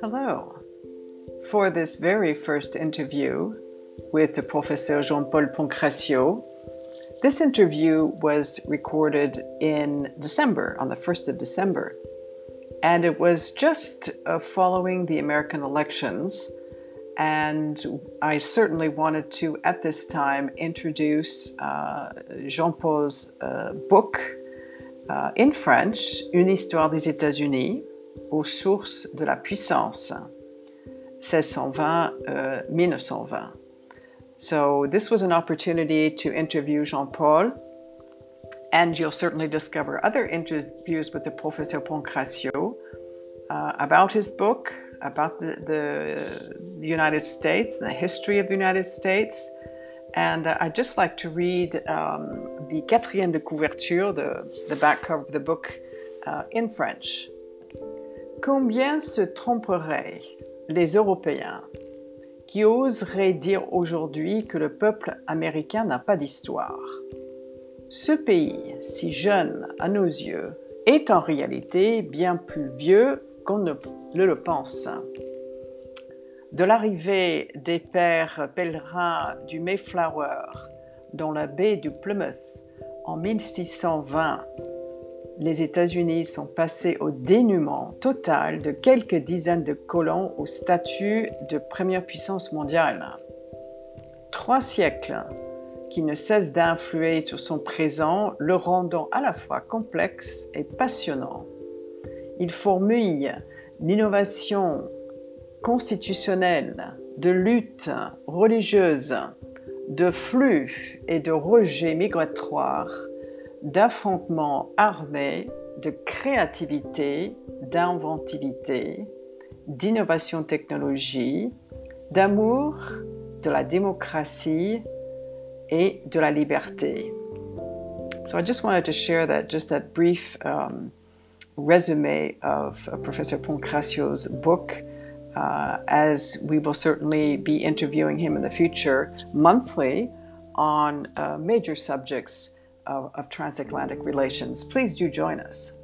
Hello. For this very first interview with the Professor Jean Paul Pancracio, this interview was recorded in December, on the 1st of December. And it was just uh, following the American elections. And I certainly wanted to, at this time, introduce uh, Jean Paul's uh, book uh, in French, Une histoire des États-Unis, aux sources de la puissance, 1620-1920. Uh, so, this was an opportunity to interview Jean Paul, and you'll certainly discover other interviews with the Professor Pancracio uh, about his book, about the, United States, the history of the United States. And uh, I'd just like to read um, the quatrième de couverture, the, back cover of the book, uh, in French. Combien se tromperaient les Européens qui oserait dire aujourd'hui que le peuple américain n'a pas d'histoire? Ce pays, si jeune à nos yeux, est en réalité bien plus vieux qu'on ne le pense. De l'arrivée des pères pèlerins du Mayflower dans la baie du Plymouth en 1620 les États-Unis sont passés au dénuement total de quelques dizaines de colons au statut de première puissance mondiale. Trois siècles qui ne cessent d'influer sur son présent, le rendant à la fois complexe et passionnant. Il fourmille d'innovations constitutionnelles, de luttes religieuses, de flux et de rejets migratoires d'affrontements armés, de créativité, d'inventivité, d'innovation technologie, d'amour, de la démocratie et de la liberté. So I just wanted to share that, just that brief um, resume of Professor Poncracio's book, uh, as we will certainly be interviewing him in the future monthly on uh, major subjects of, of transatlantic relations. Please do join us.